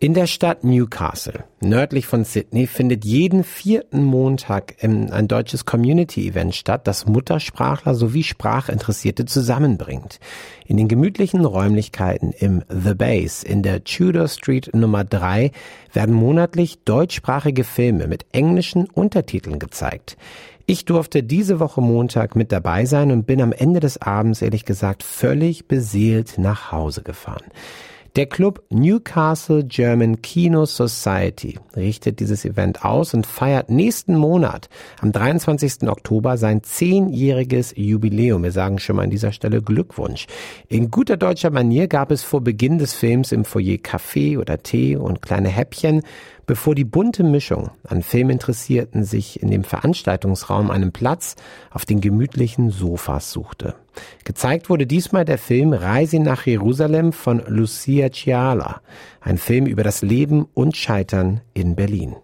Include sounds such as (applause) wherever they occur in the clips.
In der Stadt Newcastle, nördlich von Sydney, findet jeden vierten Montag ein deutsches Community-Event statt, das Muttersprachler sowie Sprachinteressierte zusammenbringt. In den gemütlichen Räumlichkeiten im The Base in der Tudor Street Nummer 3 werden monatlich deutschsprachige Filme mit englischen Untertiteln gezeigt. Ich durfte diese Woche Montag mit dabei sein und bin am Ende des Abends ehrlich gesagt völlig beseelt nach Hause gefahren. Der Club Newcastle German Kino Society richtet dieses Event aus und feiert nächsten Monat am 23. Oktober sein zehnjähriges Jubiläum. Wir sagen schon mal an dieser Stelle Glückwunsch. In guter deutscher Manier gab es vor Beginn des Films im Foyer Kaffee oder Tee und kleine Häppchen bevor die bunte Mischung an Filminteressierten sich in dem Veranstaltungsraum einen Platz auf den gemütlichen Sofas suchte. Gezeigt wurde diesmal der Film Reise nach Jerusalem von Lucia Ciala, ein Film über das Leben und Scheitern in Berlin.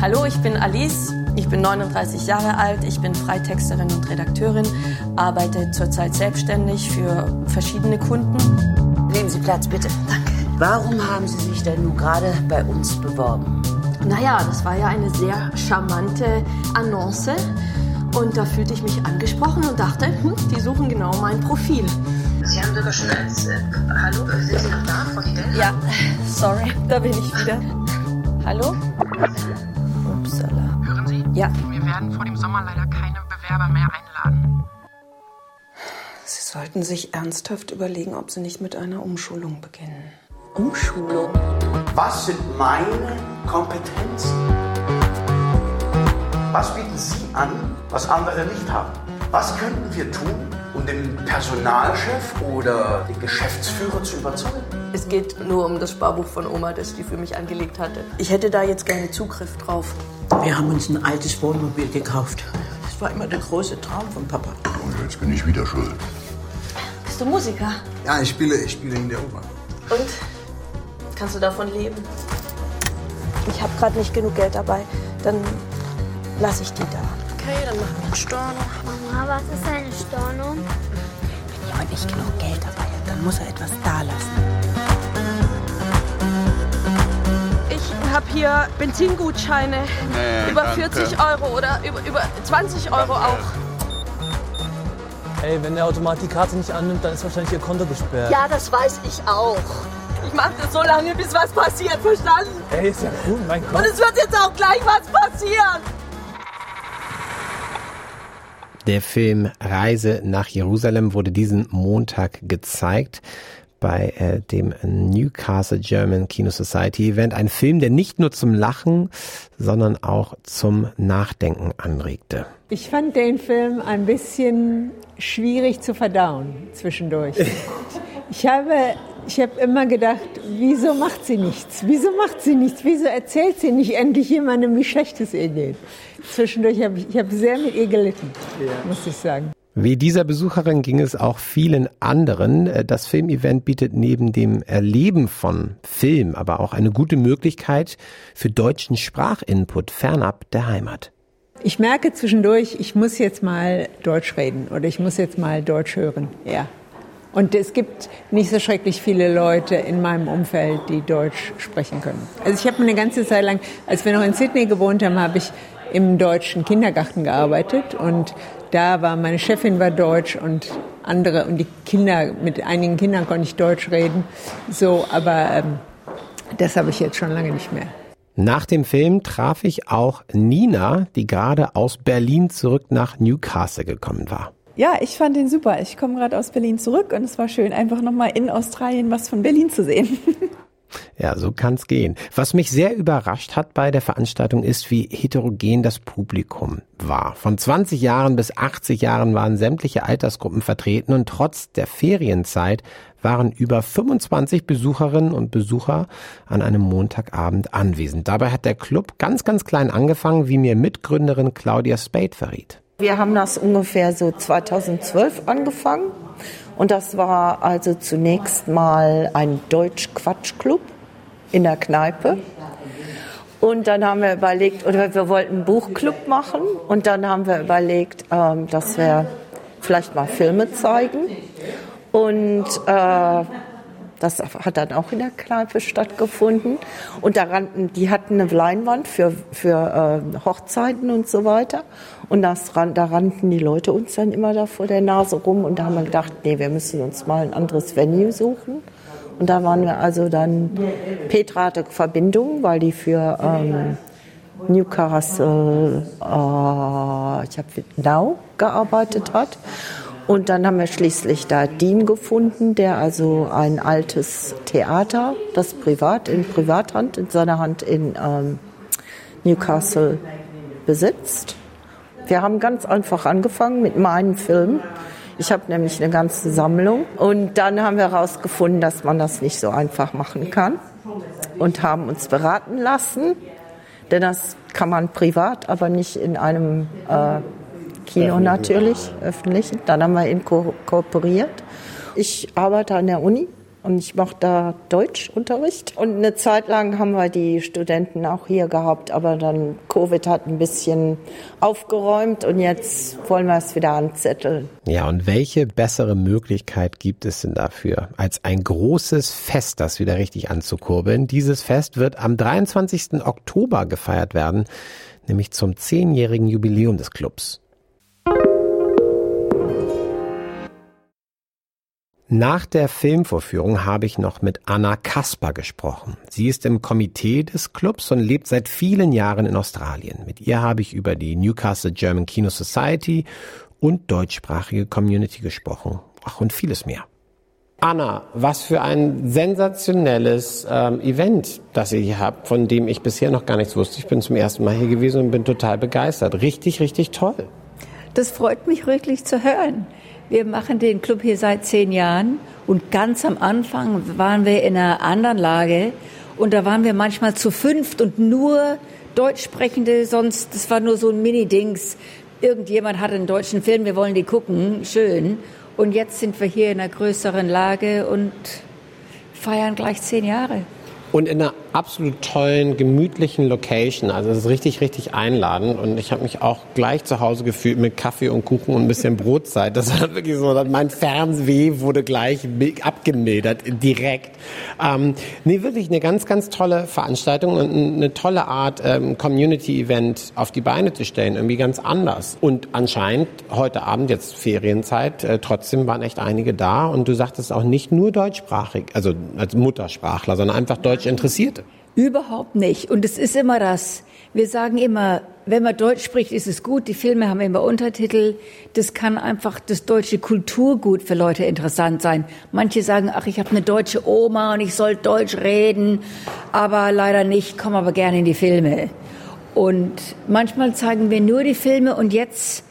Hallo, ich bin Alice, ich bin 39 Jahre alt, ich bin Freitexterin und Redakteurin, arbeite zurzeit selbstständig für verschiedene Kunden. Nehmen Sie Platz, bitte. Danke. Warum haben Sie sich denn nun gerade bei uns beworben? Naja, das war ja eine sehr charmante Annonce. Und da fühlte ich mich angesprochen und dachte, hm, die suchen genau mein Profil. Sie haben sogar schon als äh, Hallo, sind Sie noch da, Frau Didel? Ja, sorry, da bin ich wieder. Hallo? Upsala. Hören Sie? Ja. Wir werden vor dem Sommer leider keine Bewerber mehr einladen. Sie sollten sich ernsthaft überlegen, ob Sie nicht mit einer Umschulung beginnen. Umschulung. Was sind meine Kompetenzen? Was bieten Sie an, was andere nicht haben? Was könnten wir tun, um den Personalchef oder den Geschäftsführer zu überzeugen? Es geht nur um das Sparbuch von Oma, das die für mich angelegt hatte. Ich hätte da jetzt gerne Zugriff drauf. Wir haben uns ein altes Wohnmobil gekauft. Das war immer der große Traum von Papa. Und jetzt bin ich wieder schuld. Bist du Musiker? Ja, ich spiele, ich spiele in der Oper. Und? Kannst du davon leben? Ich habe gerade nicht genug Geld dabei. Dann lasse ich die da. Okay, dann machen wir einen Storno. Mama, was ist eine Storno? Wenn jemand nicht genug Geld dabei hat, dann muss er etwas dalassen. Ich habe hier Benzingutscheine. Nee, über danke. 40 Euro oder über, über 20 Euro auch. Ey, wenn der Automat die Karte nicht annimmt, dann ist wahrscheinlich Ihr Konto gesperrt. Ja, das weiß ich auch. Ich mache das so lange, bis was passiert, verstanden? Ey, ist ja cool, mein Und Gott. es wird jetzt auch gleich was passieren. Der Film Reise nach Jerusalem wurde diesen Montag gezeigt bei äh, dem Newcastle German Kino Society Event. Ein Film, der nicht nur zum Lachen, sondern auch zum Nachdenken anregte. Ich fand den Film ein bisschen schwierig zu verdauen zwischendurch. (laughs) Ich habe, ich habe immer gedacht, wieso macht sie nichts? Wieso macht sie nichts? Wieso erzählt sie nicht endlich jemandem, wie schlecht es ihr geht? Zwischendurch habe ich, ich habe sehr mit ihr gelitten, muss ich sagen. Wie dieser Besucherin ging es auch vielen anderen. Äh, Das Filmevent bietet neben dem Erleben von Film aber auch eine gute Möglichkeit für deutschen Sprachinput fernab der Heimat. Ich merke zwischendurch, ich muss jetzt mal Deutsch reden oder ich muss jetzt mal Deutsch hören. Ja. Und es gibt nicht so schrecklich viele Leute in meinem Umfeld, die Deutsch sprechen können. Also ich habe eine ganze Zeit lang, als wir noch in Sydney gewohnt haben, habe ich im deutschen Kindergarten gearbeitet und da war meine Chefin war Deutsch und andere und die Kinder mit einigen Kindern konnte ich Deutsch reden. So, aber ähm, das habe ich jetzt schon lange nicht mehr. Nach dem Film traf ich auch Nina, die gerade aus Berlin zurück nach Newcastle gekommen war. Ja, ich fand den super. Ich komme gerade aus Berlin zurück und es war schön, einfach nochmal in Australien was von Berlin zu sehen. (laughs) Ja, so kann's gehen. Was mich sehr überrascht hat bei der Veranstaltung ist, wie heterogen das Publikum war. Von 20 Jahren bis 80 Jahren waren sämtliche Altersgruppen vertreten und trotz der Ferienzeit waren über 25 Besucherinnen und Besucher an einem Montagabend anwesend. Dabei hat der Club ganz, ganz klein angefangen, wie mir Mitgründerin Claudia Spade verriet. Wir haben das ungefähr so 2012 angefangen. Und das war also zunächst mal ein Deutsch-Quatsch-Club in der Kneipe. Und dann haben wir überlegt, oder wir wollten einen Buchclub machen. Und dann haben wir überlegt, ähm, dass wir vielleicht mal Filme zeigen. Und äh, das hat dann auch in der Kneipe stattgefunden. Und da rannten, die hatten eine Leinwand für, für äh, Hochzeiten und so weiter. Und das, da rannten die Leute uns dann immer da vor der Nase rum. Und da haben wir gedacht, nee, wir müssen uns mal ein anderes Venue suchen. Und da waren wir also dann, Petra hatte Verbindung, weil die für ähm, Newcastle, äh, ich habe Now gearbeitet hat. Und dann haben wir schließlich da Dean gefunden, der also ein altes Theater, das privat in Privathand, in seiner Hand in ähm, Newcastle besitzt. Wir haben ganz einfach angefangen mit meinem Film. Ich habe nämlich eine ganze Sammlung. Und dann haben wir herausgefunden, dass man das nicht so einfach machen kann. Und haben uns beraten lassen. Denn das kann man privat, aber nicht in einem äh, Kino natürlich, öffentlich. Dann haben wir ihn ko kooperiert. Ich arbeite an der Uni und ich mache da Deutschunterricht. Und eine Zeit lang haben wir die Studenten auch hier gehabt, aber dann Covid hat ein bisschen aufgeräumt und jetzt wollen wir es wieder anzetteln. Ja, und welche bessere Möglichkeit gibt es denn dafür, als ein großes Fest, das wieder richtig anzukurbeln? Dieses Fest wird am 23. Oktober gefeiert werden, nämlich zum zehnjährigen Jubiläum des Clubs. Nach der Filmvorführung habe ich noch mit Anna Kasper gesprochen. Sie ist im Komitee des Clubs und lebt seit vielen Jahren in Australien. Mit ihr habe ich über die Newcastle German Kino Society und deutschsprachige Community gesprochen. Ach, und vieles mehr. Anna, was für ein sensationelles ähm, Event, das ihr hier habt, von dem ich bisher noch gar nichts wusste. Ich bin zum ersten Mal hier gewesen und bin total begeistert. Richtig, richtig toll. Das freut mich wirklich zu hören. Wir machen den Club hier seit zehn Jahren und ganz am Anfang waren wir in einer anderen Lage und da waren wir manchmal zu fünft und nur Deutschsprechende, sonst, das war nur so ein Mini-Dings. Irgendjemand hat einen deutschen Film, wir wollen die gucken, schön. Und jetzt sind wir hier in einer größeren Lage und feiern gleich zehn Jahre und in einer absolut tollen, gemütlichen Location. Also es ist richtig, richtig einladend. Und ich habe mich auch gleich zu Hause gefühlt mit Kaffee und Kuchen und ein bisschen Brotzeit. Das war wirklich so, mein Fernweh wurde gleich abgemildert, direkt. Ähm, nee, wirklich eine ganz, ganz tolle Veranstaltung und eine tolle Art, ähm, Community-Event auf die Beine zu stellen. Irgendwie ganz anders. Und anscheinend heute Abend, jetzt Ferienzeit, äh, trotzdem waren echt einige da. Und du sagtest auch nicht nur deutschsprachig, also als Muttersprachler, sondern einfach deutsch Interessierte? Überhaupt nicht. Und es ist immer das. Wir sagen immer, wenn man Deutsch spricht, ist es gut. Die Filme haben immer Untertitel. Das kann einfach das deutsche Kulturgut für Leute interessant sein. Manche sagen, ach, ich habe eine deutsche Oma und ich soll Deutsch reden, aber leider nicht, komme aber gerne in die Filme. Und manchmal zeigen wir nur die Filme und jetzt,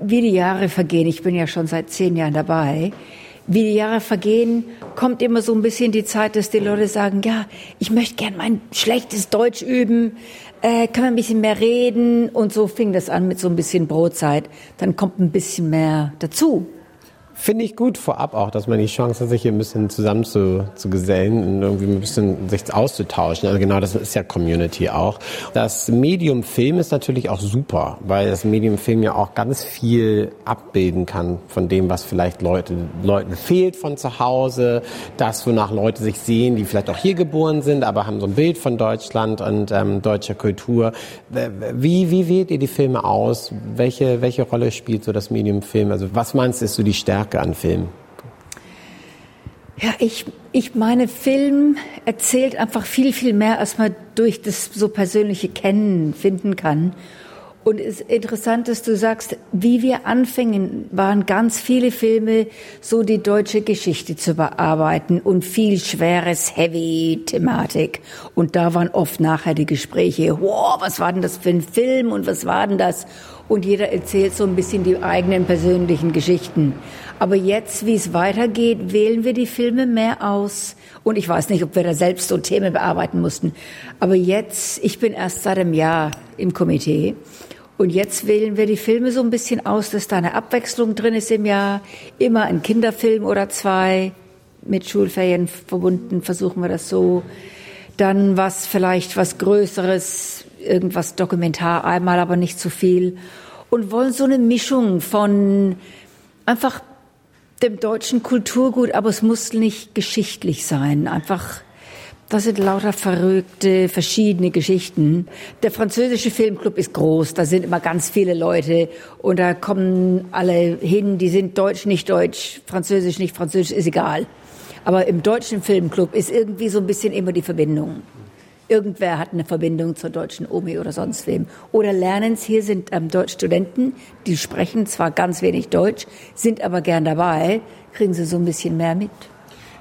wie die Jahre vergehen, ich bin ja schon seit zehn Jahren dabei, wie die Jahre vergehen, kommt immer so ein bisschen die Zeit, dass die Leute sagen, ja, ich möchte gern mein schlechtes Deutsch üben, äh, können wir ein bisschen mehr reden und so fing das an mit so ein bisschen Brotzeit. Dann kommt ein bisschen mehr dazu. Finde ich gut vorab auch, dass man die Chance hat, sich hier ein bisschen zusammen zu, zu gesellen und irgendwie ein bisschen sich auszutauschen. Also genau, das ist ja Community auch. Das Medium Film ist natürlich auch super, weil das Medium Film ja auch ganz viel abbilden kann von dem, was vielleicht Leute, Leuten fehlt von zu Hause, das, wonach Leute sich sehen, die vielleicht auch hier geboren sind, aber haben so ein Bild von Deutschland und ähm, deutscher Kultur. Wie, wie wählt ihr die Filme aus? Welche, welche Rolle spielt so das Medium Film? Also was meinst du, ist so die Stärke Stärke an Film? Ja, ich, ich meine, Film erzählt einfach viel, viel mehr, als man durch das so persönliche Kennen finden kann. Und es ist interessant, dass du sagst, wie wir anfingen, waren ganz viele Filme, so die deutsche Geschichte zu bearbeiten und viel schweres, heavy Thematik. Und da waren oft nachher die Gespräche, wow, was war denn das für ein Film und was war denn das? Und jeder erzählt so ein bisschen die eigenen persönlichen Geschichten. Aber jetzt, wie es weitergeht, wählen wir die Filme mehr aus. Und ich weiß nicht, ob wir da selbst so Themen bearbeiten mussten. Aber jetzt, ich bin erst seit einem Jahr im Komitee. Und jetzt wählen wir die Filme so ein bisschen aus, dass da eine Abwechslung drin ist im Jahr. Immer ein Kinderfilm oder zwei mit Schulferien verbunden, versuchen wir das so. dann was vielleicht was Größeres, irgendwas Dokumentar einmal, aber nicht zu viel und wollen so eine Mischung von einfach dem deutschen Kulturgut, aber es muss nicht geschichtlich sein, einfach das sind lauter verrückte, verschiedene Geschichten. Der französische Filmclub ist groß, da sind immer ganz viele Leute und da kommen alle hin, die sind deutsch, nicht deutsch, französisch, nicht französisch, ist egal. Aber im deutschen Filmclub ist irgendwie so ein bisschen immer die Verbindung. Irgendwer hat eine Verbindung zur deutschen Omi oder sonst wem. Oder lernen es, hier sind ähm, Deutschstudenten, die sprechen zwar ganz wenig Deutsch, sind aber gern dabei, kriegen sie so ein bisschen mehr mit.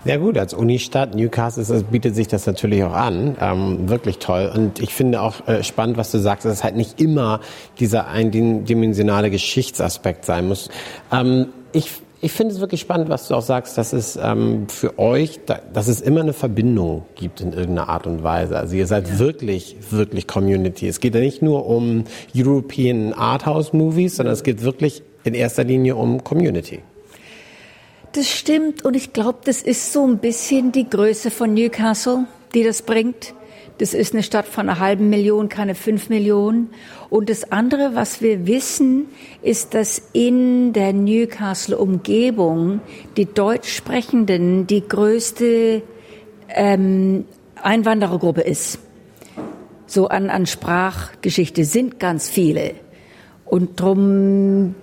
Ja gut, als Unistadt Newcastle bietet sich das natürlich auch an. Ähm, wirklich toll. Und ich finde auch äh, spannend, was du sagst, dass es halt nicht immer dieser eindimensionale Geschichtsaspekt sein muss. Ähm, ich ich finde es wirklich spannend, was du auch sagst, dass es ähm, für euch, da, dass es immer eine Verbindung gibt in irgendeiner Art und Weise. Also ihr seid ja. wirklich, wirklich Community. Es geht ja nicht nur um European Arthouse Movies, sondern es geht wirklich in erster Linie um Community. Das stimmt und ich glaube, das ist so ein bisschen die Größe von Newcastle, die das bringt. Das ist eine Stadt von einer halben Million, keine fünf Millionen. Und das andere, was wir wissen, ist, dass in der Newcastle-Umgebung die Deutschsprechenden die größte ähm, Einwanderergruppe ist. So an, an Sprachgeschichte sind ganz viele. Und drum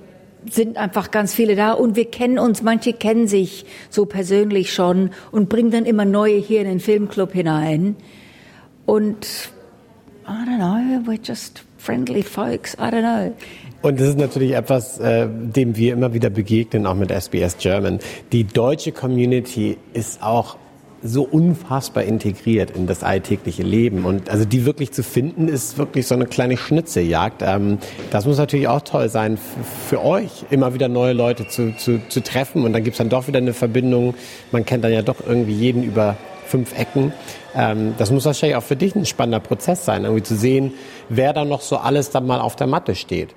sind einfach ganz viele da und wir kennen uns, manche kennen sich so persönlich schon und bringen dann immer neue hier in den Filmclub hinein. Und I don't know, we're just friendly folks, I don't know. Und das ist natürlich etwas, äh, dem wir immer wieder begegnen, auch mit SBS German. Die deutsche Community ist auch so unfassbar integriert in das alltägliche Leben. Und also die wirklich zu finden, ist wirklich so eine kleine Schnitzeljagd. Ähm, das muss natürlich auch toll sein für euch, immer wieder neue Leute zu, zu, zu treffen. Und dann gibt's dann doch wieder eine Verbindung. Man kennt dann ja doch irgendwie jeden über fünf Ecken. Ähm, das muss wahrscheinlich auch für dich ein spannender Prozess sein, irgendwie zu sehen, wer da noch so alles dann mal auf der Matte steht.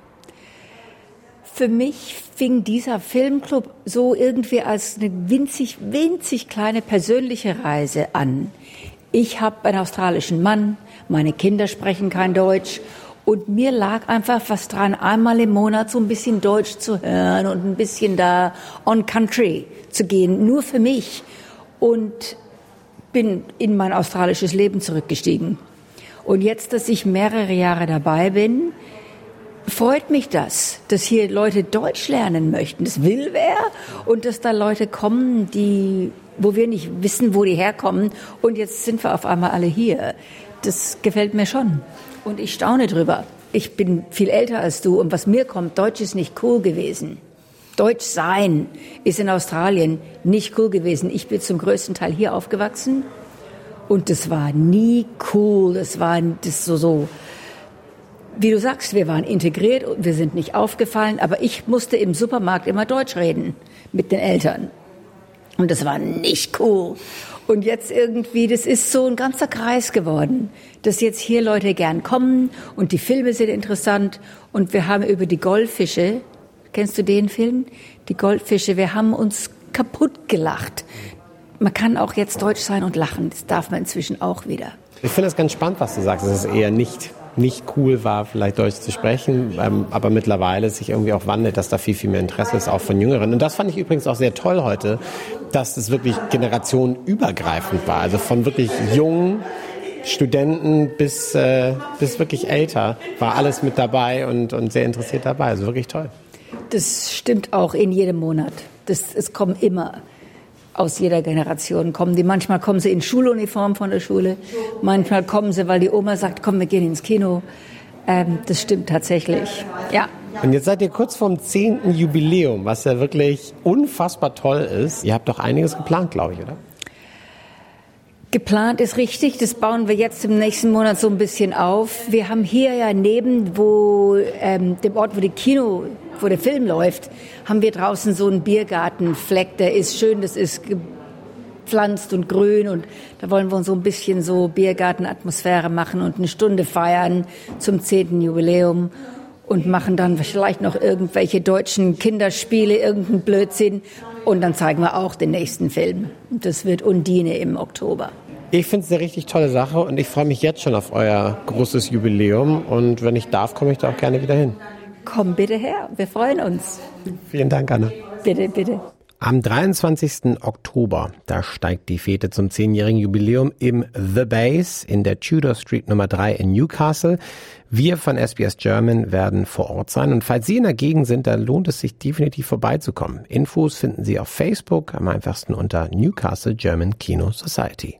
Für mich fing dieser Filmclub so irgendwie als eine winzig, winzig kleine persönliche Reise an. Ich habe einen australischen Mann, meine Kinder sprechen kein Deutsch und mir lag einfach was dran, einmal im Monat so ein bisschen Deutsch zu hören und ein bisschen da on country zu gehen, nur für mich. Und bin in mein australisches Leben zurückgestiegen. Und jetzt, dass ich mehrere Jahre dabei bin, freut mich das, dass hier Leute Deutsch lernen möchten. Das will wer und dass da Leute kommen, die, wo wir nicht wissen, wo die herkommen. Und jetzt sind wir auf einmal alle hier. Das gefällt mir schon. Und ich staune drüber. Ich bin viel älter als du und was mir kommt, Deutsch ist nicht cool gewesen. Deutsch sein ist in Australien nicht cool gewesen. Ich bin zum größten Teil hier aufgewachsen und das war nie cool. Das war das so so wie du sagst, wir waren integriert und wir sind nicht aufgefallen, aber ich musste im Supermarkt immer Deutsch reden mit den Eltern. Und das war nicht cool. Und jetzt irgendwie, das ist so ein ganzer Kreis geworden, dass jetzt hier Leute gern kommen und die Filme sind interessant und wir haben über die Goldfische, kennst du den Film? Die Goldfische, wir haben uns kaputt gelacht. Man kann auch jetzt deutsch sein und lachen, das darf man inzwischen auch wieder. Ich finde es ganz spannend, was du sagst. Es ist eher nicht nicht cool war, vielleicht Deutsch zu sprechen, ähm, aber mittlerweile sich irgendwie auch wandelt, dass da viel, viel mehr Interesse ist, auch von Jüngeren. Und das fand ich übrigens auch sehr toll heute, dass es wirklich generationenübergreifend war. Also von wirklich jungen Studenten bis, äh, bis wirklich älter war alles mit dabei und, und sehr interessiert dabei. Also wirklich toll. Das stimmt auch in jedem Monat. Das, es kommen immer aus jeder Generation kommen die. Manchmal kommen sie in Schuluniform von der Schule, manchmal kommen sie, weil die Oma sagt, komm, wir gehen ins Kino. Ähm, das stimmt tatsächlich. Ja. Und jetzt seid ihr kurz vorm zehnten Jubiläum, was ja wirklich unfassbar toll ist. Ihr habt doch einiges geplant, glaube ich, oder? Geplant ist richtig, das bauen wir jetzt im nächsten Monat so ein bisschen auf. Wir haben hier ja neben wo, ähm, dem Ort, wo die Kino, wo der Film läuft, haben wir draußen so einen Biergartenfleck, der ist schön, das ist gepflanzt und grün und da wollen wir uns so ein bisschen so Biergartenatmosphäre machen und eine Stunde feiern zum zehnten Jubiläum und machen dann vielleicht noch irgendwelche deutschen Kinderspiele, irgendeinen Blödsinn und dann zeigen wir auch den nächsten Film. Das wird Undine im Oktober. Ich finde es eine richtig tolle Sache und ich freue mich jetzt schon auf euer großes Jubiläum. Und wenn ich darf, komme ich da auch gerne wieder hin. Komm bitte her, wir freuen uns. Vielen Dank, Anna. Bitte, bitte. Am 23. Oktober, da steigt die Fete zum zehnjährigen Jubiläum im The Base in der Tudor Street Nummer 3 in Newcastle. Wir von SBS German werden vor Ort sein und falls Sie in der Gegend sind, dann lohnt es sich definitiv vorbeizukommen. Infos finden Sie auf Facebook, am einfachsten unter Newcastle German Kino Society.